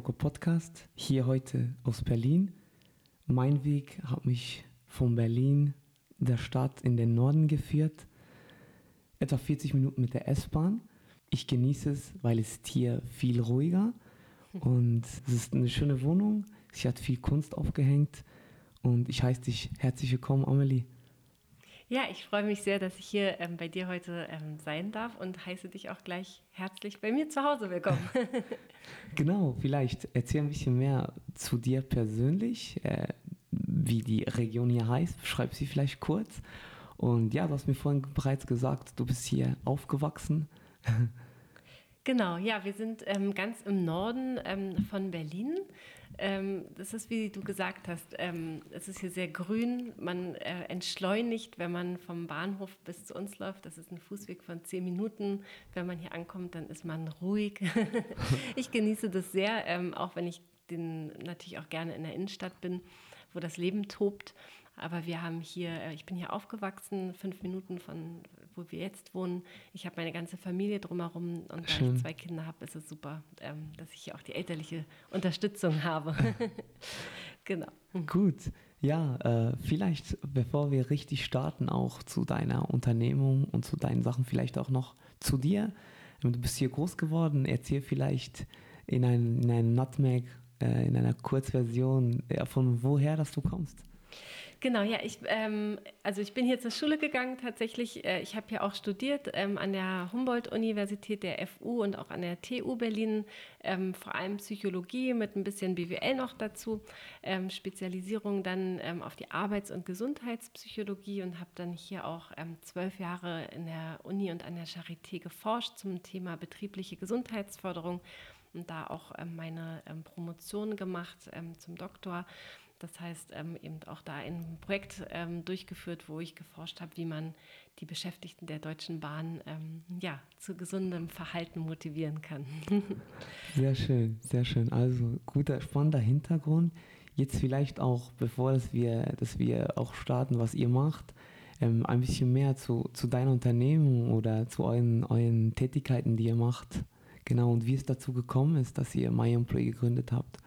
Talker Podcast, hier heute aus Berlin. Mein Weg hat mich von Berlin, der Stadt, in den Norden geführt. Etwa 40 Minuten mit der S-Bahn. Ich genieße es, weil es hier viel ruhiger und es ist eine schöne Wohnung. Sie hat viel Kunst aufgehängt und ich heiße dich herzlich willkommen, Amelie. Ja, ich freue mich sehr, dass ich hier ähm, bei dir heute ähm, sein darf und heiße dich auch gleich herzlich bei mir zu Hause willkommen. genau, vielleicht erzähl ein bisschen mehr zu dir persönlich, äh, wie die Region hier heißt. Beschreib sie vielleicht kurz. Und ja, du hast mir vorhin bereits gesagt, du bist hier aufgewachsen. Genau, ja, wir sind ähm, ganz im Norden ähm, von Berlin. Ähm, das ist, wie du gesagt hast, ähm, es ist hier sehr grün. Man äh, entschleunigt, wenn man vom Bahnhof bis zu uns läuft. Das ist ein Fußweg von zehn Minuten. Wenn man hier ankommt, dann ist man ruhig. ich genieße das sehr, ähm, auch wenn ich den, natürlich auch gerne in der Innenstadt bin, wo das Leben tobt. Aber wir haben hier, äh, ich bin hier aufgewachsen, fünf Minuten von wo wir jetzt wohnen. Ich habe meine ganze Familie drumherum und da Schön. ich zwei Kinder habe, ist es super, ähm, dass ich auch die elterliche Unterstützung habe. genau. Gut. Ja, äh, vielleicht bevor wir richtig starten, auch zu deiner Unternehmung und zu deinen Sachen, vielleicht auch noch zu dir. Du bist hier groß geworden, erzähl vielleicht in einem, in einem Nutmeg, äh, in einer Kurzversion, äh, von woher, dass du kommst. Genau, ja, ich, ähm, also ich bin hier zur Schule gegangen tatsächlich. Äh, ich habe hier auch studiert ähm, an der Humboldt-Universität der FU und auch an der TU Berlin, ähm, vor allem Psychologie mit ein bisschen BWL noch dazu, ähm, Spezialisierung dann ähm, auf die Arbeits- und Gesundheitspsychologie und habe dann hier auch ähm, zwölf Jahre in der Uni und an der Charité geforscht zum Thema betriebliche Gesundheitsförderung und da auch meine Promotion gemacht zum Doktor das heißt, ähm, eben auch da ein Projekt ähm, durchgeführt, wo ich geforscht habe, wie man die Beschäftigten der Deutschen Bahn ähm, ja, zu gesundem Verhalten motivieren kann. sehr schön, sehr schön. Also guter, spannender Hintergrund. Jetzt vielleicht auch, bevor dass wir, dass wir auch starten, was ihr macht, ähm, ein bisschen mehr zu, zu deiner Unternehmung oder zu euren, euren Tätigkeiten, die ihr macht. Genau, und wie es dazu gekommen ist, dass ihr MyEmployee gegründet habt.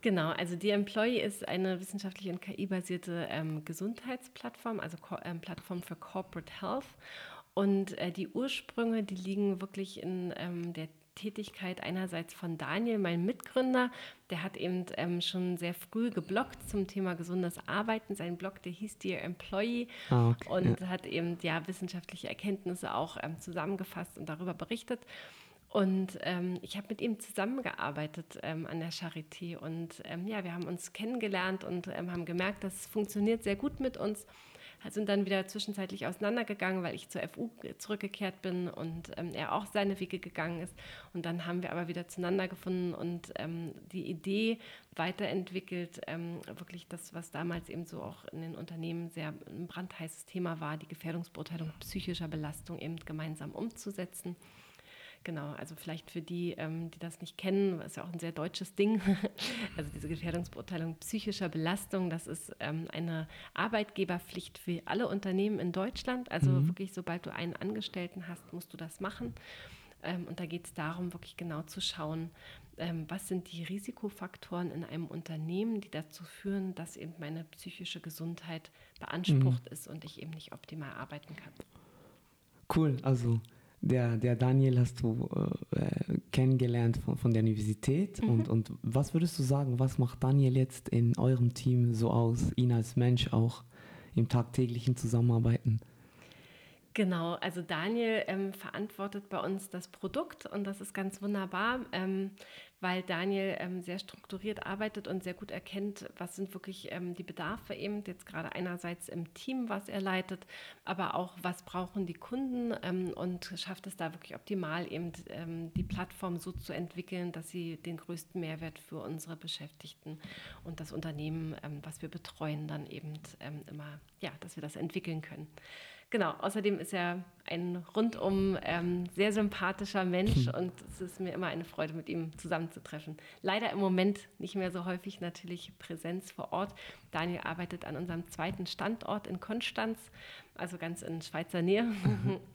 Genau, also die Employee ist eine wissenschaftliche und KI-basierte ähm, Gesundheitsplattform, also Ko ähm, Plattform für Corporate Health. Und äh, die Ursprünge, die liegen wirklich in ähm, der Tätigkeit einerseits von Daniel, meinem Mitgründer. Der hat eben ähm, schon sehr früh geblockt zum Thema gesundes Arbeiten. Sein Blog, der hieß Dear Employee ah, okay, und ja. hat eben ja wissenschaftliche Erkenntnisse auch ähm, zusammengefasst und darüber berichtet. Und ähm, ich habe mit ihm zusammengearbeitet ähm, an der Charité und ähm, ja, wir haben uns kennengelernt und ähm, haben gemerkt, das funktioniert sehr gut mit uns. Sind dann wieder zwischenzeitlich auseinandergegangen, weil ich zur FU zurückgekehrt bin und ähm, er auch seine Wege gegangen ist. Und dann haben wir aber wieder zueinander gefunden und ähm, die Idee weiterentwickelt, wirklich das, was damals eben so auch in den Unternehmen sehr ein brandheißes Thema war, die Gefährdungsbeurteilung psychischer Belastung eben gemeinsam umzusetzen. Genau, also vielleicht für die, ähm, die das nicht kennen, ist ja auch ein sehr deutsches Ding. Also diese Gefährdungsbeurteilung psychischer Belastung, das ist ähm, eine Arbeitgeberpflicht für alle Unternehmen in Deutschland. Also mhm. wirklich, sobald du einen Angestellten hast, musst du das machen. Ähm, und da geht es darum, wirklich genau zu schauen, ähm, was sind die Risikofaktoren in einem Unternehmen, die dazu führen, dass eben meine psychische Gesundheit beansprucht mhm. ist und ich eben nicht optimal arbeiten kann. Cool, also der, der Daniel hast du äh, kennengelernt von, von der Universität. Mhm. Und, und was würdest du sagen, was macht Daniel jetzt in eurem Team so aus, ihn als Mensch auch im tagtäglichen Zusammenarbeiten? Genau, also Daniel ähm, verantwortet bei uns das Produkt und das ist ganz wunderbar, ähm, weil Daniel ähm, sehr strukturiert arbeitet und sehr gut erkennt, was sind wirklich ähm, die Bedarfe eben jetzt gerade einerseits im Team, was er leitet, aber auch was brauchen die Kunden ähm, und schafft es da wirklich optimal eben ähm, die Plattform so zu entwickeln, dass sie den größten Mehrwert für unsere Beschäftigten und das Unternehmen, was wir betreuen, dann eben immer, ja, dass wir das entwickeln können. Genau, außerdem ist er ein rundum ähm, sehr sympathischer Mensch hm. und es ist mir immer eine Freude, mit ihm zusammenzutreffen. Leider im Moment nicht mehr so häufig natürlich Präsenz vor Ort. Daniel arbeitet an unserem zweiten Standort in Konstanz, also ganz in Schweizer Nähe.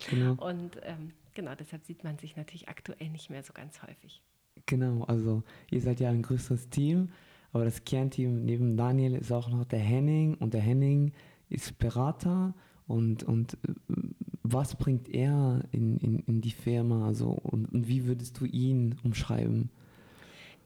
Genau. Und ähm, genau, deshalb sieht man sich natürlich aktuell nicht mehr so ganz häufig. Genau, also ihr seid ja ein größeres Team, aber das Kernteam neben Daniel ist auch noch der Henning und der Henning ist Berater und, und äh, was bringt er in, in, in die Firma also, und, und wie würdest du ihn umschreiben?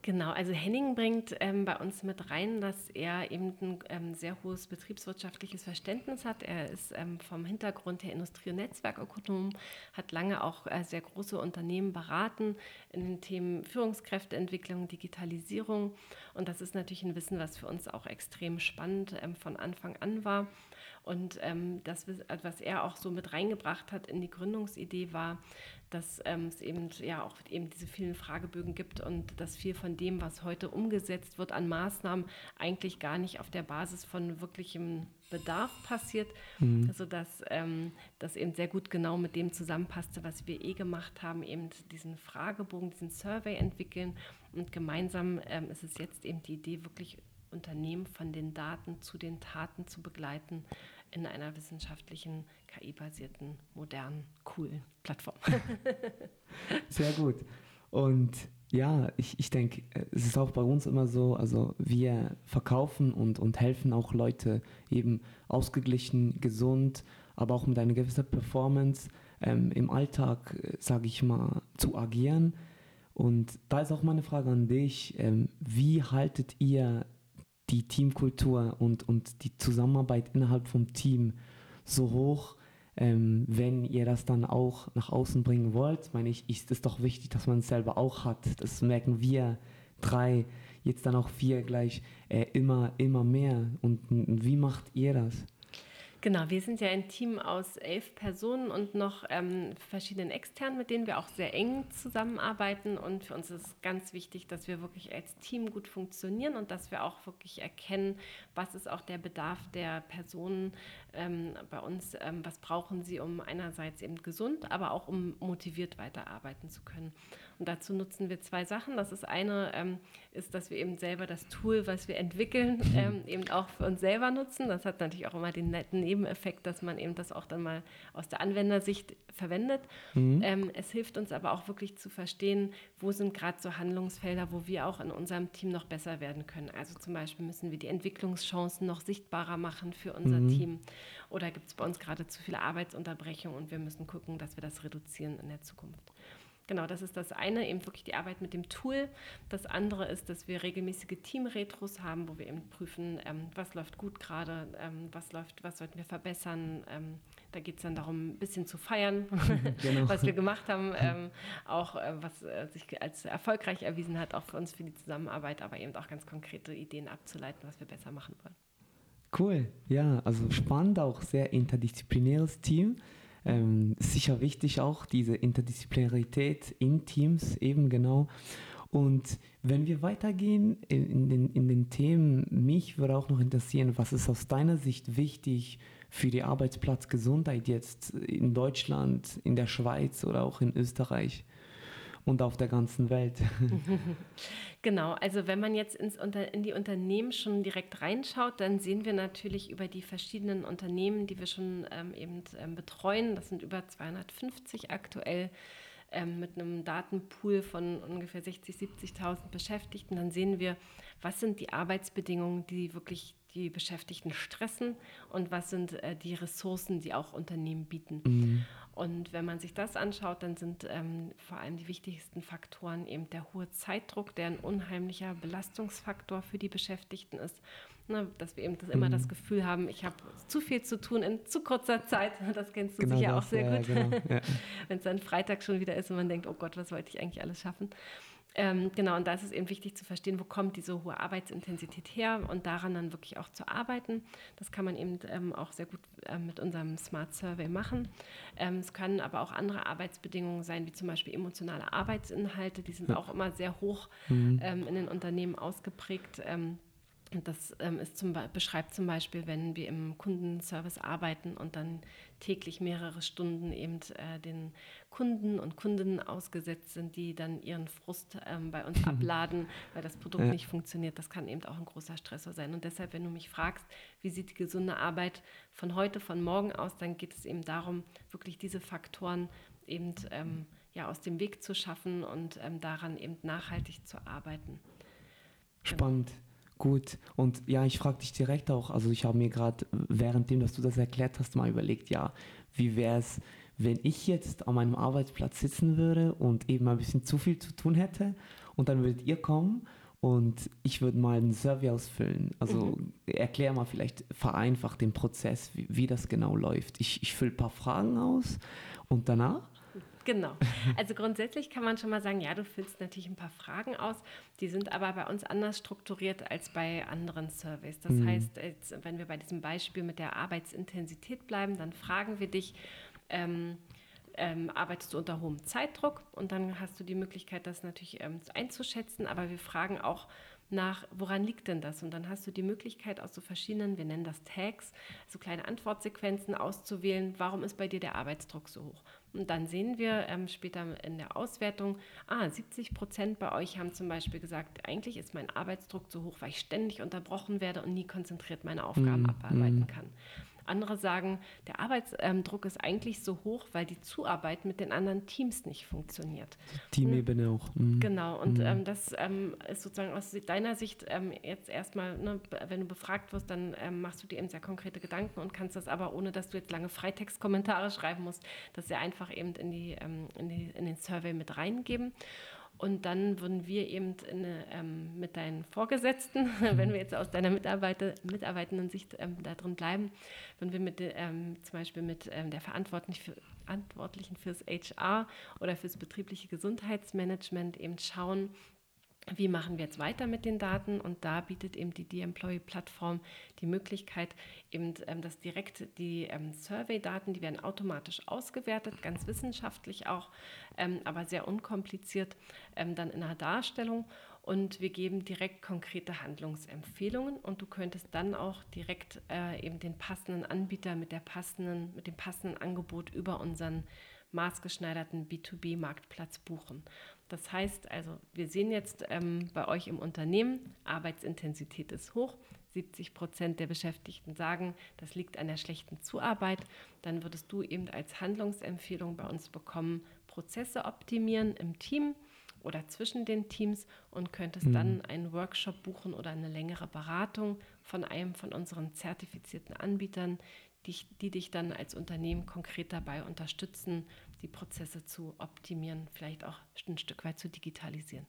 Genau, also Henning bringt ähm, bei uns mit rein, dass er eben ein ähm, sehr hohes betriebswirtschaftliches Verständnis hat. Er ist ähm, vom Hintergrund her Industrie- und Netzwerkökonom, hat lange auch äh, sehr große Unternehmen beraten in den Themen Führungskräfteentwicklung, Digitalisierung. Und das ist natürlich ein Wissen, was für uns auch extrem spannend ähm, von Anfang an war. Und ähm, das, was er auch so mit reingebracht hat in die Gründungsidee, war, dass ähm, es eben ja auch eben diese vielen Fragebögen gibt und dass viel von dem, was heute umgesetzt wird an Maßnahmen, eigentlich gar nicht auf der Basis von wirklichem Bedarf passiert. Mhm. Also dass ähm, das eben sehr gut genau mit dem zusammenpasste, was wir eh gemacht haben, eben diesen Fragebogen, diesen Survey entwickeln. Und gemeinsam ähm, ist es jetzt eben die Idee, wirklich Unternehmen von den Daten zu den Taten zu begleiten in einer wissenschaftlichen, KI-basierten, modernen, coolen Plattform. Sehr gut. Und ja, ich, ich denke, es ist auch bei uns immer so, also wir verkaufen und, und helfen auch Leute eben ausgeglichen, gesund, aber auch mit einer gewissen Performance ähm, im Alltag, sage ich mal, zu agieren. Und da ist auch meine Frage an dich, ähm, wie haltet ihr die Teamkultur und, und die Zusammenarbeit innerhalb vom Team so hoch, ähm, wenn ihr das dann auch nach außen bringen wollt, meine ich, ist es doch wichtig, dass man es selber auch hat. Das merken wir drei, jetzt dann auch vier gleich äh, immer, immer mehr. Und, und wie macht ihr das? Genau, wir sind ja ein Team aus elf Personen und noch ähm, verschiedenen externen, mit denen wir auch sehr eng zusammenarbeiten. Und für uns ist ganz wichtig, dass wir wirklich als Team gut funktionieren und dass wir auch wirklich erkennen, was ist auch der Bedarf der Personen ähm, bei uns, ähm, was brauchen sie, um einerseits eben gesund, aber auch um motiviert weiterarbeiten zu können. Und dazu nutzen wir zwei Sachen. Das ist eine, ähm, ist, dass wir eben selber das Tool, was wir entwickeln, mhm. ähm, eben auch für uns selber nutzen. Das hat natürlich auch immer den netten Nebeneffekt, dass man eben das auch dann mal aus der Anwendersicht verwendet. Mhm. Ähm, es hilft uns aber auch wirklich zu verstehen, wo sind gerade so Handlungsfelder, wo wir auch in unserem Team noch besser werden können. Also zum Beispiel müssen wir die Entwicklungschancen noch sichtbarer machen für unser mhm. Team. Oder gibt es bei uns gerade zu viele Arbeitsunterbrechungen und wir müssen gucken, dass wir das reduzieren in der Zukunft. Genau, das ist das eine, eben wirklich die Arbeit mit dem Tool. Das andere ist, dass wir regelmäßige Team-Retros haben, wo wir eben prüfen, ähm, was läuft gut gerade, ähm, was läuft, was sollten wir verbessern. Ähm, da geht es dann darum, ein bisschen zu feiern, genau. was wir gemacht haben, ähm, auch äh, was äh, sich als erfolgreich erwiesen hat, auch für uns für die Zusammenarbeit, aber eben auch ganz konkrete Ideen abzuleiten, was wir besser machen wollen. Cool, ja, also spannend, auch sehr interdisziplinäres Team. Ähm, sicher wichtig auch diese Interdisziplinarität in Teams eben genau. Und wenn wir weitergehen in, den, in den Themen, mich würde auch noch interessieren, was ist aus deiner Sicht wichtig für die Arbeitsplatzgesundheit jetzt in Deutschland, in der Schweiz oder auch in Österreich? Und auf der ganzen Welt. genau, also wenn man jetzt ins Unter in die Unternehmen schon direkt reinschaut, dann sehen wir natürlich über die verschiedenen Unternehmen, die wir schon ähm, eben ähm, betreuen, das sind über 250 aktuell, ähm, mit einem Datenpool von ungefähr 60.000, 70.000 Beschäftigten, dann sehen wir, was sind die Arbeitsbedingungen, die wirklich die Beschäftigten stressen und was sind äh, die Ressourcen, die auch Unternehmen bieten. Mhm. Und wenn man sich das anschaut, dann sind ähm, vor allem die wichtigsten Faktoren eben der hohe Zeitdruck, der ein unheimlicher Belastungsfaktor für die Beschäftigten ist. Ne, dass wir eben das, immer das mhm. Gefühl haben, ich habe zu viel zu tun in zu kurzer Zeit. Das kennst du genau sicher das, auch sehr ja, gut. Genau, ja. Wenn es dann Freitag schon wieder ist und man denkt, oh Gott, was wollte ich eigentlich alles schaffen? Ähm, genau, und da ist es eben wichtig zu verstehen, wo kommt diese hohe Arbeitsintensität her und daran dann wirklich auch zu arbeiten. Das kann man eben ähm, auch sehr gut ähm, mit unserem Smart Survey machen. Ähm, es können aber auch andere Arbeitsbedingungen sein, wie zum Beispiel emotionale Arbeitsinhalte. Die sind ja. auch immer sehr hoch mhm. Ähm, in den Unternehmen ausgeprägt. Ähm, das ähm, zum, beschreibt zum Beispiel, wenn wir im Kundenservice arbeiten und dann täglich mehrere Stunden eben äh, den Kunden und Kundinnen ausgesetzt sind, die dann ihren Frust ähm, bei uns abladen, weil das Produkt ja. nicht funktioniert. Das kann eben auch ein großer Stressor sein. Und deshalb, wenn du mich fragst, wie sieht die gesunde Arbeit von heute, von morgen aus, dann geht es eben darum, wirklich diese Faktoren eben ähm, ja, aus dem Weg zu schaffen und ähm, daran eben nachhaltig zu arbeiten. Spannend. Gut, und ja, ich frage dich direkt auch, also ich habe mir gerade, währenddem, dass du das erklärt hast, mal überlegt, ja, wie wäre es, wenn ich jetzt an meinem Arbeitsplatz sitzen würde und eben ein bisschen zu viel zu tun hätte und dann würdet ihr kommen und ich würde mal einen Survey ausfüllen. Also mhm. erklär mal vielleicht vereinfacht den Prozess, wie, wie das genau läuft. Ich, ich fülle ein paar Fragen aus und danach Genau. Also grundsätzlich kann man schon mal sagen, ja, du füllst natürlich ein paar Fragen aus, die sind aber bei uns anders strukturiert als bei anderen Surveys. Das mhm. heißt, jetzt, wenn wir bei diesem Beispiel mit der Arbeitsintensität bleiben, dann fragen wir dich, ähm, ähm, arbeitest du unter hohem Zeitdruck und dann hast du die Möglichkeit, das natürlich ähm, einzuschätzen, aber wir fragen auch, nach, woran liegt denn das? Und dann hast du die Möglichkeit, aus so verschiedenen, wir nennen das Tags, so kleine Antwortsequenzen auszuwählen, warum ist bei dir der Arbeitsdruck so hoch? Und dann sehen wir ähm, später in der Auswertung, ah, 70 Prozent bei euch haben zum Beispiel gesagt, eigentlich ist mein Arbeitsdruck so hoch, weil ich ständig unterbrochen werde und nie konzentriert meine Aufgaben mm, abarbeiten mm. kann. Andere sagen, der Arbeitsdruck ist eigentlich so hoch, weil die Zuarbeit mit den anderen Teams nicht funktioniert. Teamebene hm. auch. Mhm. Genau, und mhm. ähm, das ähm, ist sozusagen aus deiner Sicht ähm, jetzt erstmal, ne, wenn du befragt wirst, dann ähm, machst du dir eben sehr konkrete Gedanken und kannst das aber, ohne dass du jetzt lange Freitextkommentare schreiben musst, das sehr einfach eben in, die, ähm, in, die, in den Survey mit reingeben. Und dann würden wir eben in, ähm, mit deinen Vorgesetzten, wenn wir jetzt aus deiner Mitarbeiter, mitarbeitenden Sicht ähm, da drin bleiben, wenn wir mit ähm, zum Beispiel mit ähm, der Verantwortlichen, für, Verantwortlichen fürs HR oder fürs betriebliche Gesundheitsmanagement eben schauen, wie machen wir jetzt weiter mit den Daten? Und da bietet eben die D-Employee-Plattform die Möglichkeit, eben ähm, dass direkt die ähm, Survey-Daten, die werden automatisch ausgewertet, ganz wissenschaftlich auch, ähm, aber sehr unkompliziert, dann in einer Darstellung. Und wir geben direkt konkrete Handlungsempfehlungen und du könntest dann auch direkt äh, eben den passenden Anbieter mit der passenden, mit dem passenden Angebot über unseren maßgeschneiderten B2B-Marktplatz buchen. Das heißt also, wir sehen jetzt ähm, bei euch im Unternehmen, Arbeitsintensität ist hoch. 70 Prozent der Beschäftigten sagen, das liegt an der schlechten Zuarbeit. Dann würdest du eben als Handlungsempfehlung bei uns bekommen, Prozesse optimieren im Team oder zwischen den Teams und könntest mhm. dann einen Workshop buchen oder eine längere Beratung von einem von unseren zertifizierten Anbietern, die, die dich dann als Unternehmen konkret dabei unterstützen, die Prozesse zu optimieren, vielleicht auch ein Stück weit zu digitalisieren.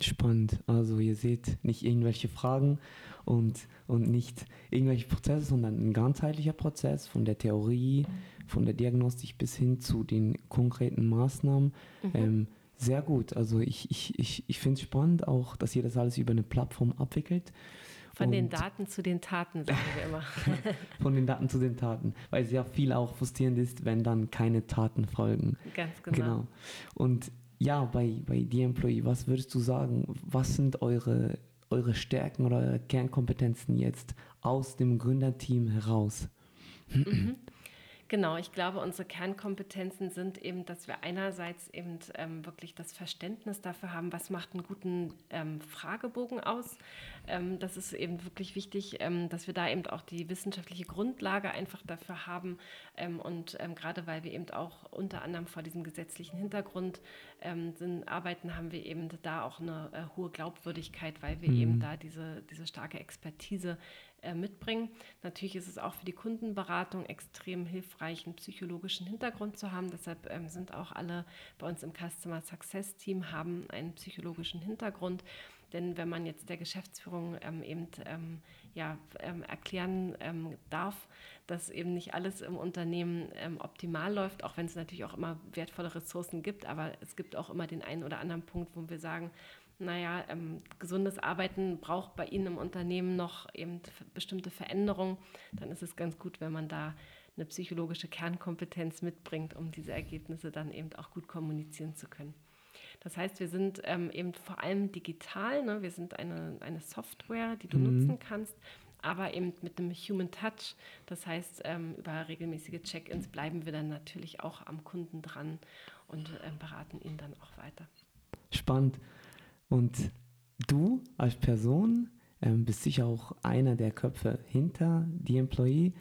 Spannend. Also ihr seht nicht irgendwelche Fragen und, und nicht irgendwelche Prozesse, sondern ein ganzheitlicher Prozess von der Theorie, von der Diagnostik bis hin zu den konkreten Maßnahmen. Mhm. Ähm, sehr gut. Also ich, ich, ich, ich finde es spannend auch, dass ihr das alles über eine Plattform abwickelt. Von und den Daten zu den Taten, sagen wir immer. Von den Daten zu den Taten, weil es ja viel auch frustrierend ist, wenn dann keine Taten folgen. Ganz genau. genau. Und ja, bei, bei The Employee, was würdest du sagen, was sind eure, eure Stärken oder eure Kernkompetenzen jetzt aus dem Gründerteam heraus? Mhm. Genau, ich glaube, unsere Kernkompetenzen sind eben, dass wir einerseits eben ähm, wirklich das Verständnis dafür haben, was macht einen guten ähm, Fragebogen aus. Ähm, das ist eben wirklich wichtig, ähm, dass wir da eben auch die wissenschaftliche Grundlage einfach dafür haben. Ähm, und ähm, gerade weil wir eben auch unter anderem vor diesem gesetzlichen Hintergrund sind, arbeiten, haben wir eben da auch eine äh, hohe Glaubwürdigkeit, weil wir mhm. eben da diese, diese starke Expertise äh, mitbringen. Natürlich ist es auch für die Kundenberatung extrem hilfreich, einen psychologischen Hintergrund zu haben. Deshalb ähm, sind auch alle bei uns im Customer Success Team haben einen psychologischen Hintergrund. Denn wenn man jetzt der Geschäftsführung ähm, eben ähm, ja, ähm, erklären ähm, darf, dass eben nicht alles im Unternehmen ähm, optimal läuft, auch wenn es natürlich auch immer wertvolle Ressourcen gibt, aber es gibt auch immer den einen oder anderen Punkt, wo wir sagen, naja, ähm, gesundes Arbeiten braucht bei Ihnen im Unternehmen noch eben bestimmte Veränderungen, dann ist es ganz gut, wenn man da eine psychologische Kernkompetenz mitbringt, um diese Ergebnisse dann eben auch gut kommunizieren zu können. Das heißt, wir sind ähm, eben vor allem digital, ne? wir sind eine, eine Software, die du mhm. nutzen kannst, aber eben mit einem Human Touch. Das heißt, ähm, über regelmäßige Check-ins bleiben wir dann natürlich auch am Kunden dran und ähm, beraten ihn dann auch weiter. Spannend. Und du als Person ähm, bist sicher auch einer der Köpfe hinter die Employee.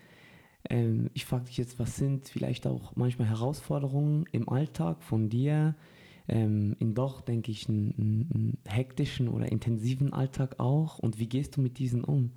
Ähm, ich frage dich jetzt, was sind vielleicht auch manchmal Herausforderungen im Alltag von dir ähm, in doch, denke ich, einen, einen hektischen oder intensiven Alltag auch. Und wie gehst du mit diesen um?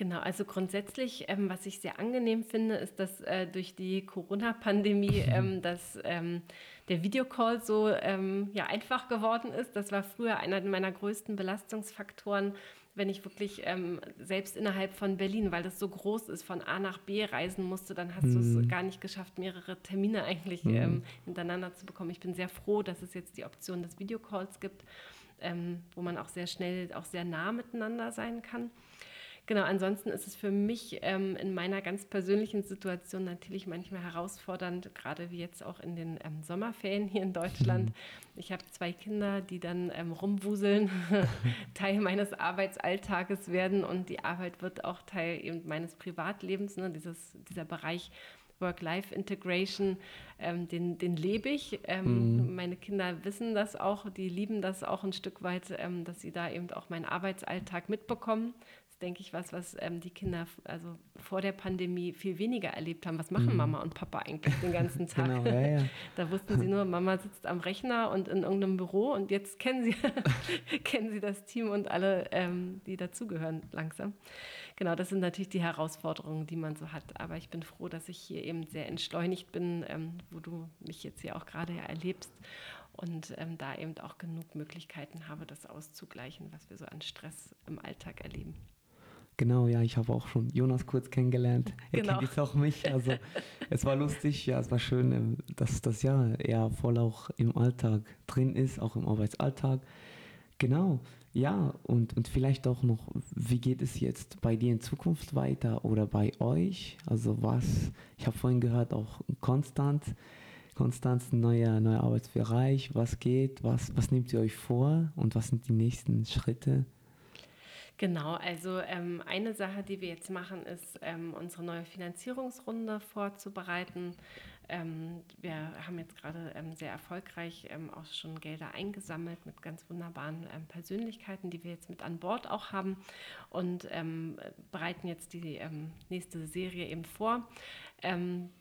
Genau, also grundsätzlich, ähm, was ich sehr angenehm finde, ist, dass äh, durch die Corona-Pandemie ähm, dass, ähm, der Videocall so ähm, ja, einfach geworden ist. Das war früher einer meiner größten Belastungsfaktoren, wenn ich wirklich ähm, selbst innerhalb von Berlin, weil das so groß ist, von A nach B reisen musste, dann hast mhm. du es gar nicht geschafft, mehrere Termine eigentlich mhm. ähm, hintereinander zu bekommen. Ich bin sehr froh, dass es jetzt die Option des Videocalls gibt, wo man auch sehr schnell, auch sehr nah miteinander sein kann. Genau, ansonsten ist es für mich ähm, in meiner ganz persönlichen Situation natürlich manchmal herausfordernd, gerade wie jetzt auch in den ähm, Sommerferien hier in Deutschland. Mhm. Ich habe zwei Kinder, die dann ähm, rumwuseln, Teil meines Arbeitsalltages werden und die Arbeit wird auch Teil eben meines Privatlebens, ne, dieses, dieser Bereich Work-Life-Integration, ähm, den, den lebe ich. Ähm, mhm. Meine Kinder wissen das auch, die lieben das auch ein Stück weit, ähm, dass sie da eben auch meinen Arbeitsalltag mitbekommen denke ich, was, was ähm, die Kinder also vor der Pandemie viel weniger erlebt haben. Was machen mhm. Mama und Papa eigentlich den ganzen Tag? genau, ja, ja. Da wussten sie nur, Mama sitzt am Rechner und in irgendeinem Büro und jetzt kennen sie, kennen sie das Team und alle, ähm, die dazugehören, langsam. Genau, das sind natürlich die Herausforderungen, die man so hat. Aber ich bin froh, dass ich hier eben sehr entschleunigt bin, ähm, wo du mich jetzt hier auch gerade erlebst und ähm, da eben auch genug Möglichkeiten habe, das auszugleichen, was wir so an Stress im Alltag erleben. Genau, ja, ich habe auch schon Jonas kurz kennengelernt. Er genau. kennt jetzt auch mich. Also es war lustig, ja, es war schön, ähm, dass das ja eher voll auch im Alltag drin ist, auch im Arbeitsalltag. Genau, ja, und, und vielleicht auch noch, wie geht es jetzt bei dir in Zukunft weiter oder bei euch? Also was, ich habe vorhin gehört, auch konstant, Konstanz, ein neuer, neuer Arbeitsbereich, was geht, was, was nehmt ihr euch vor und was sind die nächsten Schritte? Genau, also ähm, eine Sache, die wir jetzt machen, ist, ähm, unsere neue Finanzierungsrunde vorzubereiten. Ähm, wir haben jetzt gerade ähm, sehr erfolgreich ähm, auch schon Gelder eingesammelt mit ganz wunderbaren ähm, Persönlichkeiten, die wir jetzt mit an Bord auch haben und bereiten jetzt die nächste Serie eben vor,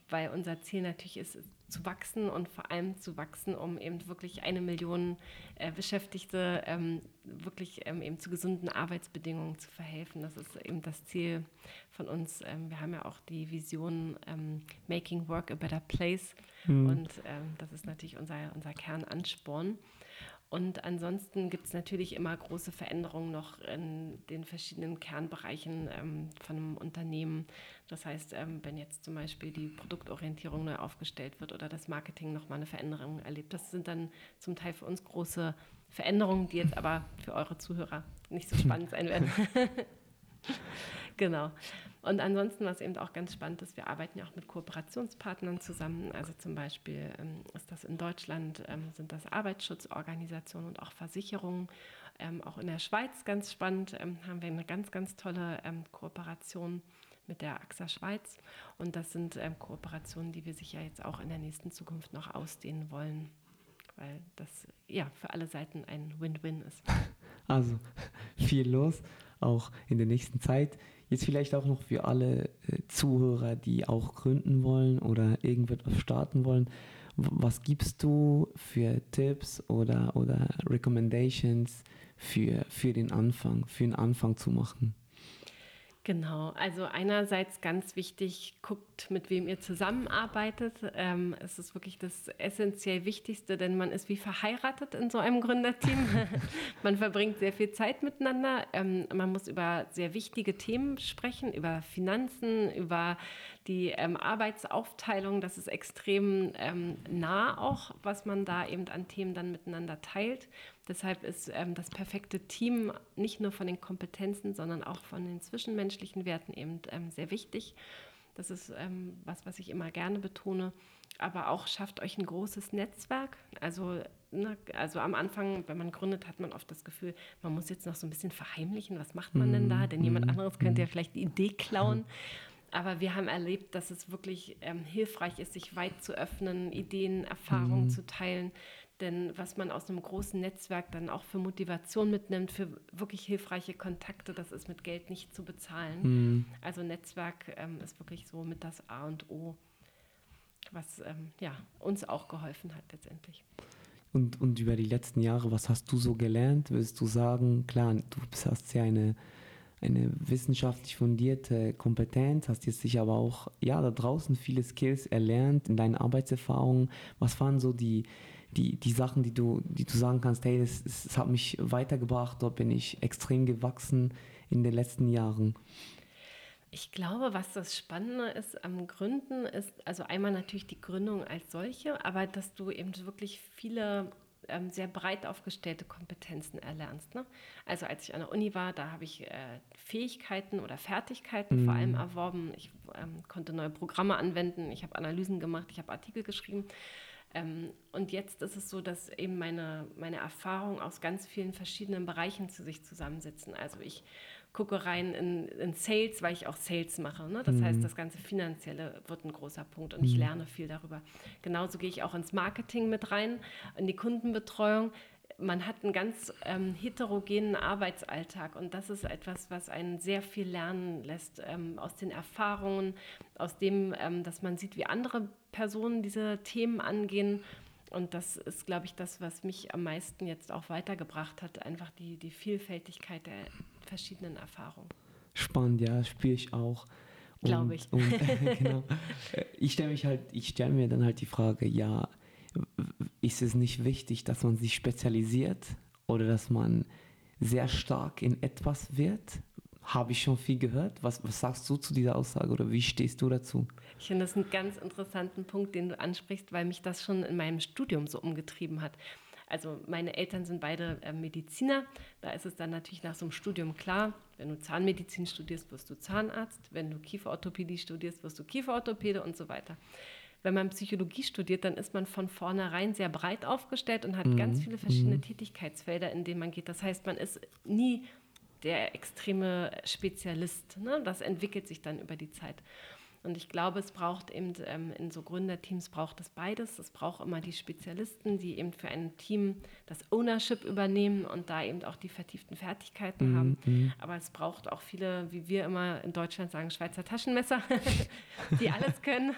weil unser Ziel natürlich ist, zu wachsen und vor allem zu wachsen, um eben wirklich eine Million äh, Beschäftigte ähm, wirklich ähm, eben zu gesunden Arbeitsbedingungen zu verhelfen. Das ist eben das Ziel von uns. Ähm, wir haben ja auch die Vision ähm, Making Work a Better Place mhm. und ähm, das ist natürlich unser, unser Kernansporn. Und ansonsten gibt es natürlich immer große Veränderungen noch in den verschiedenen Kernbereichen ähm, von einem Unternehmen. Das heißt, ähm, wenn jetzt zum Beispiel die Produktorientierung neu aufgestellt wird oder das Marketing nochmal eine Veränderung erlebt, das sind dann zum Teil für uns große Veränderungen, die jetzt aber für eure Zuhörer nicht so spannend sein werden. genau. Und ansonsten, was eben auch ganz spannend ist, wir arbeiten ja auch mit Kooperationspartnern zusammen. Also zum Beispiel ähm, ist das in Deutschland, ähm, sind das Arbeitsschutzorganisationen und auch Versicherungen. Ähm, auch in der Schweiz ganz spannend ähm, haben wir eine ganz, ganz tolle ähm, Kooperation mit der AXA Schweiz. Und das sind ähm, Kooperationen, die wir sicher jetzt auch in der nächsten Zukunft noch ausdehnen wollen, weil das ja für alle Seiten ein Win-Win ist. Also viel los, auch in der nächsten Zeit. Jetzt vielleicht auch noch für alle äh, Zuhörer, die auch gründen wollen oder irgendetwas starten wollen. Was gibst du für Tipps oder, oder Recommendations für, für den Anfang, für den Anfang zu machen? Genau, also einerseits ganz wichtig, guckt, mit wem ihr zusammenarbeitet. Ähm, es ist wirklich das essentiell Wichtigste, denn man ist wie verheiratet in so einem Gründerteam. man verbringt sehr viel Zeit miteinander. Ähm, man muss über sehr wichtige Themen sprechen, über Finanzen, über die ähm, Arbeitsaufteilung. Das ist extrem ähm, nah auch, was man da eben an Themen dann miteinander teilt. Deshalb ist ähm, das perfekte Team nicht nur von den Kompetenzen, sondern auch von den zwischenmenschlichen Werten eben ähm, sehr wichtig. Das ist ähm, was, was ich immer gerne betone. Aber auch schafft euch ein großes Netzwerk. Also, ne, also am Anfang, wenn man gründet, hat man oft das Gefühl, man muss jetzt noch so ein bisschen verheimlichen, was macht man denn da? Denn jemand mhm. anderes könnte ja mhm. vielleicht die Idee klauen. Aber wir haben erlebt, dass es wirklich ähm, hilfreich ist, sich weit zu öffnen, Ideen, Erfahrungen mhm. zu teilen, denn was man aus einem großen Netzwerk dann auch für Motivation mitnimmt, für wirklich hilfreiche Kontakte, das ist mit Geld nicht zu bezahlen. Mhm. Also Netzwerk ähm, ist wirklich so mit das A und O, was ähm, ja, uns auch geholfen hat letztendlich. Und, und über die letzten Jahre, was hast du so gelernt? Würdest du sagen, klar, du hast ja eine, eine wissenschaftlich fundierte Kompetenz, hast jetzt sicher aber auch, ja, da draußen viele Skills erlernt in deinen Arbeitserfahrungen. Was waren so die, die, die Sachen, die du, die du sagen kannst, hey, das, das hat mich weitergebracht, dort bin ich extrem gewachsen in den letzten Jahren? Ich glaube, was das Spannende ist am Gründen, ist also einmal natürlich die Gründung als solche, aber dass du eben wirklich viele ähm, sehr breit aufgestellte Kompetenzen erlernst. Ne? Also als ich an der Uni war, da habe ich äh, Fähigkeiten oder Fertigkeiten mhm. vor allem erworben. Ich ähm, konnte neue Programme anwenden, ich habe Analysen gemacht, ich habe Artikel geschrieben. Ähm, und jetzt ist es so, dass eben meine, meine Erfahrungen aus ganz vielen verschiedenen Bereichen zu sich zusammensitzen. Also ich gucke rein in, in Sales, weil ich auch Sales mache. Ne? Das mhm. heißt, das ganze Finanzielle wird ein großer Punkt und mhm. ich lerne viel darüber. Genauso gehe ich auch ins Marketing mit rein, in die Kundenbetreuung. Man hat einen ganz ähm, heterogenen Arbeitsalltag und das ist etwas, was einen sehr viel lernen lässt ähm, aus den Erfahrungen, aus dem, ähm, dass man sieht, wie andere Personen diese Themen angehen und das ist, glaube ich, das, was mich am meisten jetzt auch weitergebracht hat, einfach die, die Vielfältigkeit der verschiedenen Erfahrungen. Spannend, ja, spüre ich auch. Glaube ich. Und, genau. Ich stelle mich halt, ich stelle mir dann halt die Frage, ja, ist es nicht wichtig, dass man sich spezialisiert oder dass man sehr stark in etwas wird? Habe ich schon viel gehört. Was, was sagst du zu dieser Aussage oder wie stehst du dazu? Ich finde das einen ganz interessanten Punkt, den du ansprichst, weil mich das schon in meinem Studium so umgetrieben hat. Also meine Eltern sind beide äh, Mediziner. Da ist es dann natürlich nach so einem Studium klar, wenn du Zahnmedizin studierst, wirst du Zahnarzt. Wenn du Kieferorthopädie studierst, wirst du Kieferorthopäde und so weiter. Wenn man Psychologie studiert, dann ist man von vornherein sehr breit aufgestellt und hat mhm. ganz viele verschiedene mhm. Tätigkeitsfelder, in denen man geht. Das heißt, man ist nie der extreme Spezialist. Ne? Das entwickelt sich dann über die Zeit. Und ich glaube, es braucht eben ähm, in so Gründerteams braucht es beides. Es braucht immer die Spezialisten, die eben für ein Team das Ownership übernehmen und da eben auch die vertieften Fertigkeiten mhm. haben. Mhm. Aber es braucht auch viele, wie wir immer in Deutschland sagen, Schweizer Taschenmesser, die alles können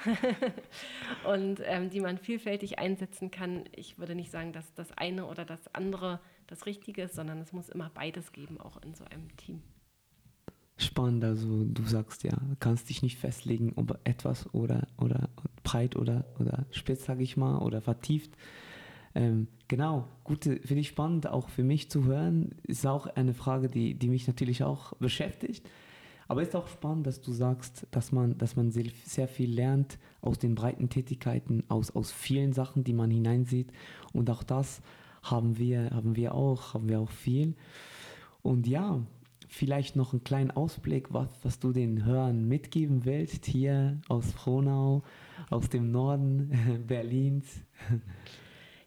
und ähm, die man vielfältig einsetzen kann. Ich würde nicht sagen, dass das eine oder das andere das Richtige ist, sondern es muss immer beides geben, auch in so einem Team spannend. Also du sagst ja, kannst dich nicht festlegen, ob etwas oder, oder breit oder, oder spitz, sage ich mal, oder vertieft. Ähm, genau, gute, finde ich spannend, auch für mich zu hören. Ist auch eine Frage, die, die mich natürlich auch beschäftigt. Aber ist auch spannend, dass du sagst, dass man, dass man sehr, sehr viel lernt aus den breiten Tätigkeiten, aus, aus vielen Sachen, die man hineinsieht. Und auch das haben wir, haben wir auch, haben wir auch viel. Und ja, vielleicht noch einen kleinen Ausblick, was, was du den Hörern mitgeben willst, hier aus Frohnau, aus dem Norden Berlins?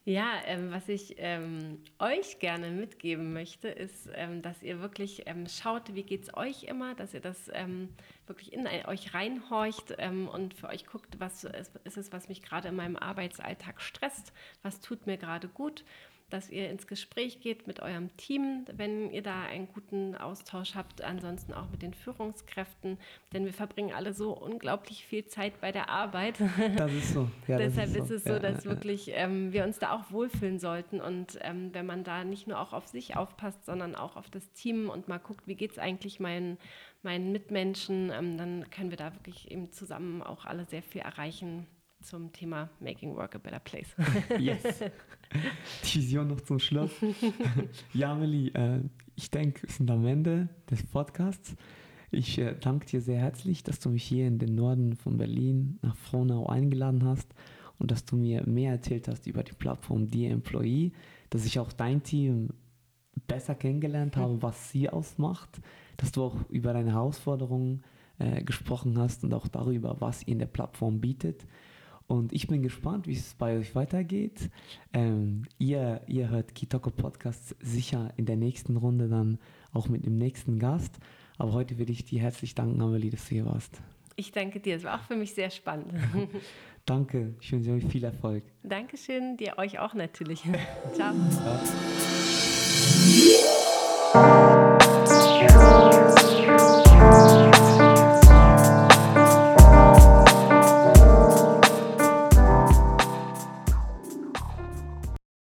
Ja, ähm, was ich ähm, euch gerne mitgeben möchte, ist, ähm, dass ihr wirklich ähm, schaut, wie geht es euch immer, dass ihr das ähm, wirklich in euch reinhorcht ähm, und für euch guckt, was ist, ist es, was mich gerade in meinem Arbeitsalltag stresst, was tut mir gerade gut dass ihr ins Gespräch geht mit eurem Team, wenn ihr da einen guten Austausch habt, ansonsten auch mit den Führungskräften, denn wir verbringen alle so unglaublich viel Zeit bei der Arbeit. Das ist so. Ja, Deshalb ist, so. ist, es so, ja, dass ja, wirklich ähm, wir uns da auch wohlfühlen sollten und ähm, wenn man da nicht nur auch auf sich aufpasst, sondern auch auf das Team und mal guckt, wie geht es eigentlich meinen, meinen Mitmenschen, ähm, dann können wir da wirklich eben zusammen auch alle sehr viel erreichen zum Thema Making Work a Better Place. yes. Die Vision noch zum Schluss. ja, Amelie, äh, ich denke, wir sind am Ende des Podcasts. Ich äh, danke dir sehr herzlich, dass du mich hier in den Norden von Berlin nach Frohnau eingeladen hast und dass du mir mehr erzählt hast über die Plattform Dear Employee, dass ich auch dein Team besser kennengelernt habe, was sie ausmacht, dass du auch über deine Herausforderungen äh, gesprochen hast und auch darüber, was ihr in der Plattform bietet. Und ich bin gespannt, wie es bei euch weitergeht. Ähm, ihr, ihr hört Kitoko Podcast sicher in der nächsten Runde dann auch mit dem nächsten Gast. Aber heute will ich dir herzlich danken, Amelie, dass du hier warst. Ich danke dir. Es war auch für mich sehr spannend. danke. Ich wünsche euch viel Erfolg. Dankeschön. Dir euch auch natürlich. Ciao. Ciao.